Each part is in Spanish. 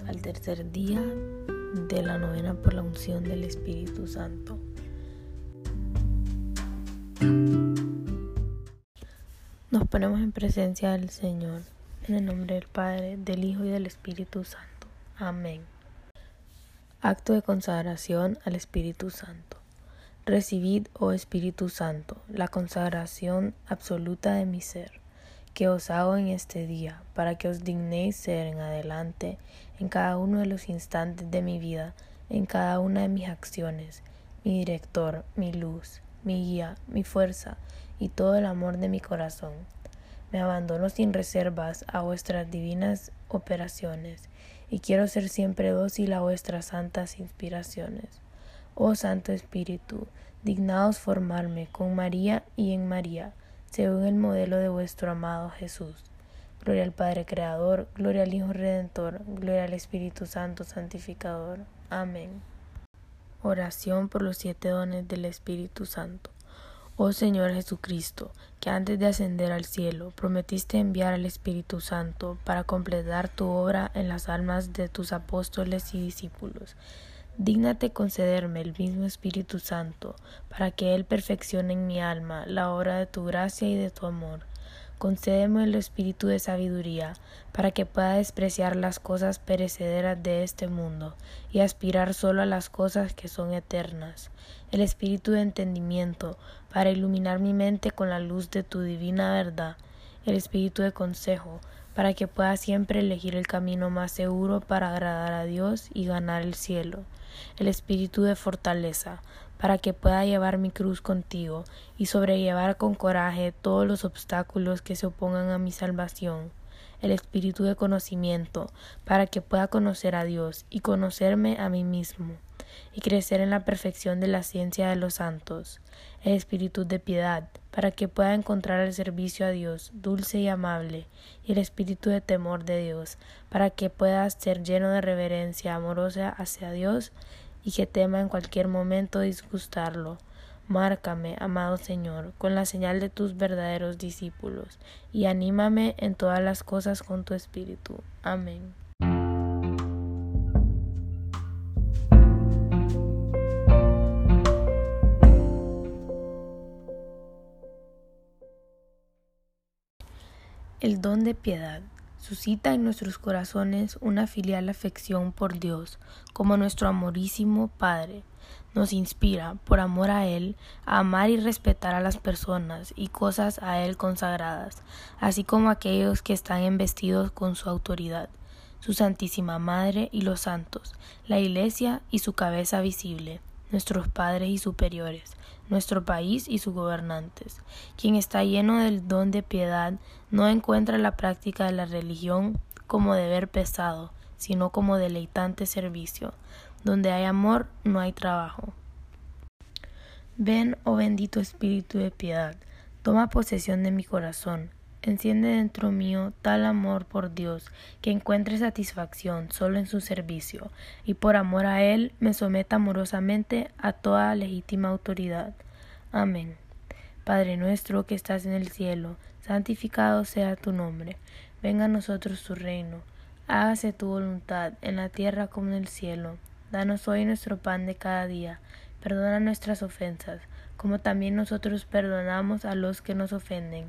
al tercer día de la novena por la unción del Espíritu Santo. Nos ponemos en presencia del Señor, en el nombre del Padre, del Hijo y del Espíritu Santo. Amén. Acto de consagración al Espíritu Santo. Recibid, oh Espíritu Santo, la consagración absoluta de mi ser que os hago en este día, para que os dignéis ser en adelante, en cada uno de los instantes de mi vida, en cada una de mis acciones, mi director, mi luz, mi guía, mi fuerza y todo el amor de mi corazón. Me abandono sin reservas a vuestras divinas operaciones y quiero ser siempre dócil a vuestras santas inspiraciones. Oh Santo Espíritu, dignaos formarme con María y en María, según el modelo de vuestro amado Jesús. Gloria al Padre Creador, gloria al Hijo Redentor, gloria al Espíritu Santo Santificador. Amén. Oración por los siete dones del Espíritu Santo. Oh Señor Jesucristo, que antes de ascender al cielo prometiste enviar al Espíritu Santo para completar tu obra en las almas de tus apóstoles y discípulos. Dígnate concederme el mismo Espíritu Santo, para que Él perfeccione en mi alma la obra de tu gracia y de tu amor. Concédeme el espíritu de sabiduría, para que pueda despreciar las cosas perecederas de este mundo y aspirar solo a las cosas que son eternas. El espíritu de entendimiento, para iluminar mi mente con la luz de tu divina verdad. El espíritu de consejo, para que pueda siempre elegir el camino más seguro para agradar a Dios y ganar el cielo el espíritu de fortaleza, para que pueda llevar mi cruz contigo y sobrellevar con coraje todos los obstáculos que se opongan a mi salvación, el espíritu de conocimiento, para que pueda conocer a Dios y conocerme a mí mismo, y crecer en la perfección de la ciencia de los santos, el espíritu de piedad, para que pueda encontrar el servicio a Dios dulce y amable, y el espíritu de temor de Dios, para que pueda ser lleno de reverencia amorosa hacia Dios y que tema en cualquier momento disgustarlo. Márcame, amado Señor, con la señal de tus verdaderos discípulos, y anímame en todas las cosas con tu espíritu. Amén. El don de piedad suscita en nuestros corazones una filial afección por Dios, como nuestro amorísimo Padre. Nos inspira, por amor a Él, a amar y respetar a las personas y cosas a Él consagradas, así como aquellos que están embestidos con su autoridad, su Santísima Madre y los santos, la Iglesia y su cabeza visible nuestros padres y superiores, nuestro país y sus gobernantes. Quien está lleno del don de piedad no encuentra la práctica de la religión como deber pesado, sino como deleitante servicio. Donde hay amor no hay trabajo. Ven, oh bendito Espíritu de piedad, toma posesión de mi corazón, Enciende dentro mío tal amor por Dios que encuentre satisfacción solo en su servicio y por amor a Él me someta amorosamente a toda legítima autoridad. Amén. Padre nuestro que estás en el cielo, santificado sea tu nombre. Venga a nosotros tu reino. Hágase tu voluntad en la tierra como en el cielo. Danos hoy nuestro pan de cada día. Perdona nuestras ofensas, como también nosotros perdonamos a los que nos ofenden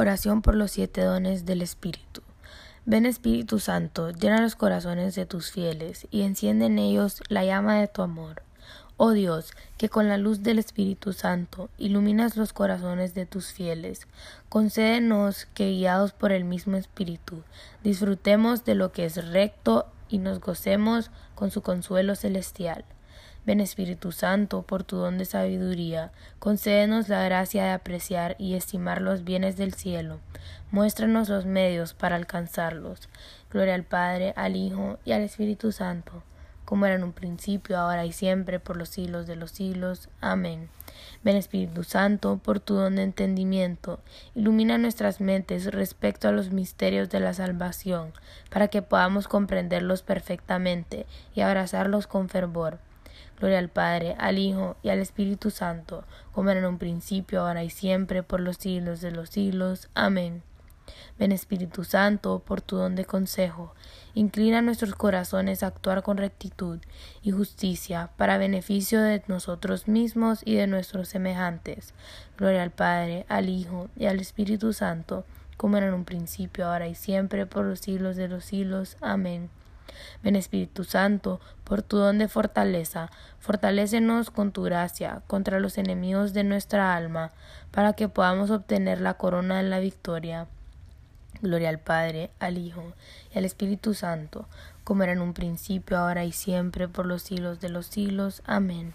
Oración por los siete dones del Espíritu. Ven Espíritu Santo, llena los corazones de tus fieles y enciende en ellos la llama de tu amor. Oh Dios, que con la luz del Espíritu Santo iluminas los corazones de tus fieles, concédenos que guiados por el mismo Espíritu, disfrutemos de lo que es recto y nos gocemos con su consuelo celestial. Ven Espíritu Santo, por tu don de sabiduría, concédenos la gracia de apreciar y estimar los bienes del cielo. Muéstranos los medios para alcanzarlos. Gloria al Padre, al Hijo y al Espíritu Santo, como era en un principio, ahora y siempre, por los siglos de los siglos. Amén. Ven Espíritu Santo, por tu don de entendimiento, ilumina nuestras mentes respecto a los misterios de la salvación, para que podamos comprenderlos perfectamente y abrazarlos con fervor Gloria al Padre, al Hijo y al Espíritu Santo, como era en un principio, ahora y siempre, por los siglos de los siglos. Amén. Ven Espíritu Santo, por tu don de consejo, inclina nuestros corazones a actuar con rectitud y justicia para beneficio de nosotros mismos y de nuestros semejantes. Gloria al Padre, al Hijo y al Espíritu Santo, como era en un principio, ahora y siempre, por los siglos de los siglos. Amén. Ven Espíritu Santo, por tu don de fortaleza, fortalécenos con tu gracia contra los enemigos de nuestra alma, para que podamos obtener la corona de la victoria. Gloria al Padre, al Hijo y al Espíritu Santo, como era en un principio, ahora y siempre, por los siglos de los siglos. Amén.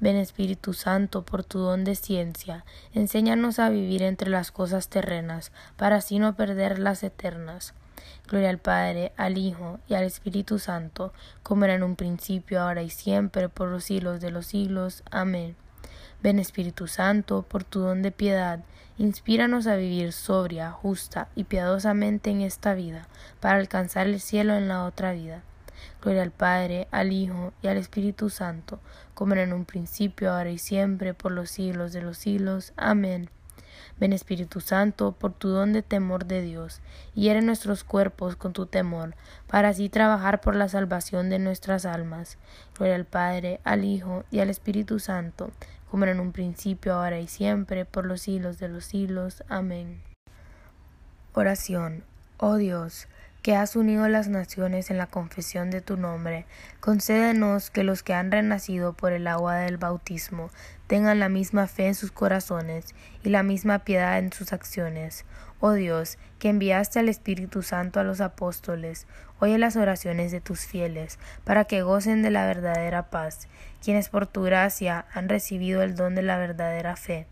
Ven Espíritu Santo, por tu don de ciencia, enséñanos a vivir entre las cosas terrenas, para así no perder las eternas. Gloria al Padre, al Hijo y al Espíritu Santo, como era en un principio, ahora y siempre, por los siglos de los siglos. Amén. Ven Espíritu Santo, por tu don de piedad, inspíranos a vivir sobria, justa y piadosamente en esta vida, para alcanzar el cielo en la otra vida. Gloria al Padre, al Hijo y al Espíritu Santo, como era en un principio, ahora y siempre, por los siglos de los siglos. Amén. Ven Espíritu Santo, por tu don de temor de Dios, hiere nuestros cuerpos con tu temor, para así trabajar por la salvación de nuestras almas. Gloria al Padre, al Hijo y al Espíritu Santo, como era en un principio, ahora y siempre, por los siglos de los siglos. Amén. Oración. Oh Dios, que has unido las naciones en la confesión de tu nombre, concédenos que los que han renacido por el agua del bautismo tengan la misma fe en sus corazones y la misma piedad en sus acciones. Oh Dios, que enviaste al Espíritu Santo a los apóstoles, oye las oraciones de tus fieles, para que gocen de la verdadera paz, quienes por tu gracia han recibido el don de la verdadera fe.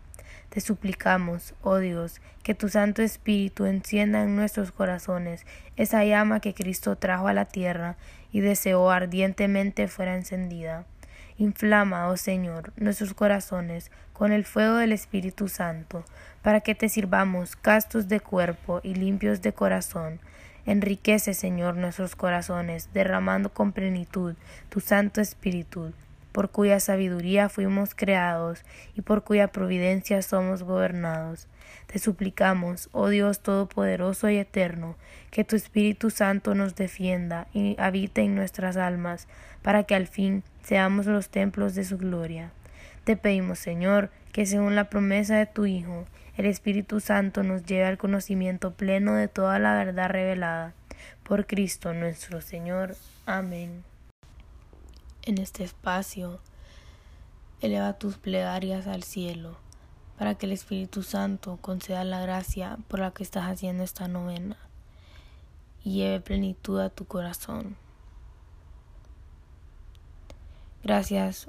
Te suplicamos, oh Dios, que tu Santo Espíritu encienda en nuestros corazones esa llama que Cristo trajo a la tierra y deseó ardientemente fuera encendida. Inflama, oh Señor, nuestros corazones con el fuego del Espíritu Santo, para que te sirvamos castos de cuerpo y limpios de corazón. Enriquece, Señor, nuestros corazones, derramando con plenitud tu Santo Espíritu por cuya sabiduría fuimos creados y por cuya providencia somos gobernados. Te suplicamos, oh Dios Todopoderoso y Eterno, que tu Espíritu Santo nos defienda y habite en nuestras almas, para que al fin seamos los templos de su gloria. Te pedimos, Señor, que según la promesa de tu Hijo, el Espíritu Santo nos lleve al conocimiento pleno de toda la verdad revelada. Por Cristo nuestro Señor. Amén en este espacio, eleva tus plegarias al cielo para que el Espíritu Santo conceda la gracia por la que estás haciendo esta novena y lleve plenitud a tu corazón. Gracias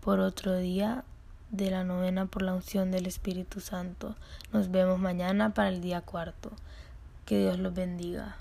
por otro día de la novena por la unción del Espíritu Santo. Nos vemos mañana para el día cuarto. Que Dios los bendiga.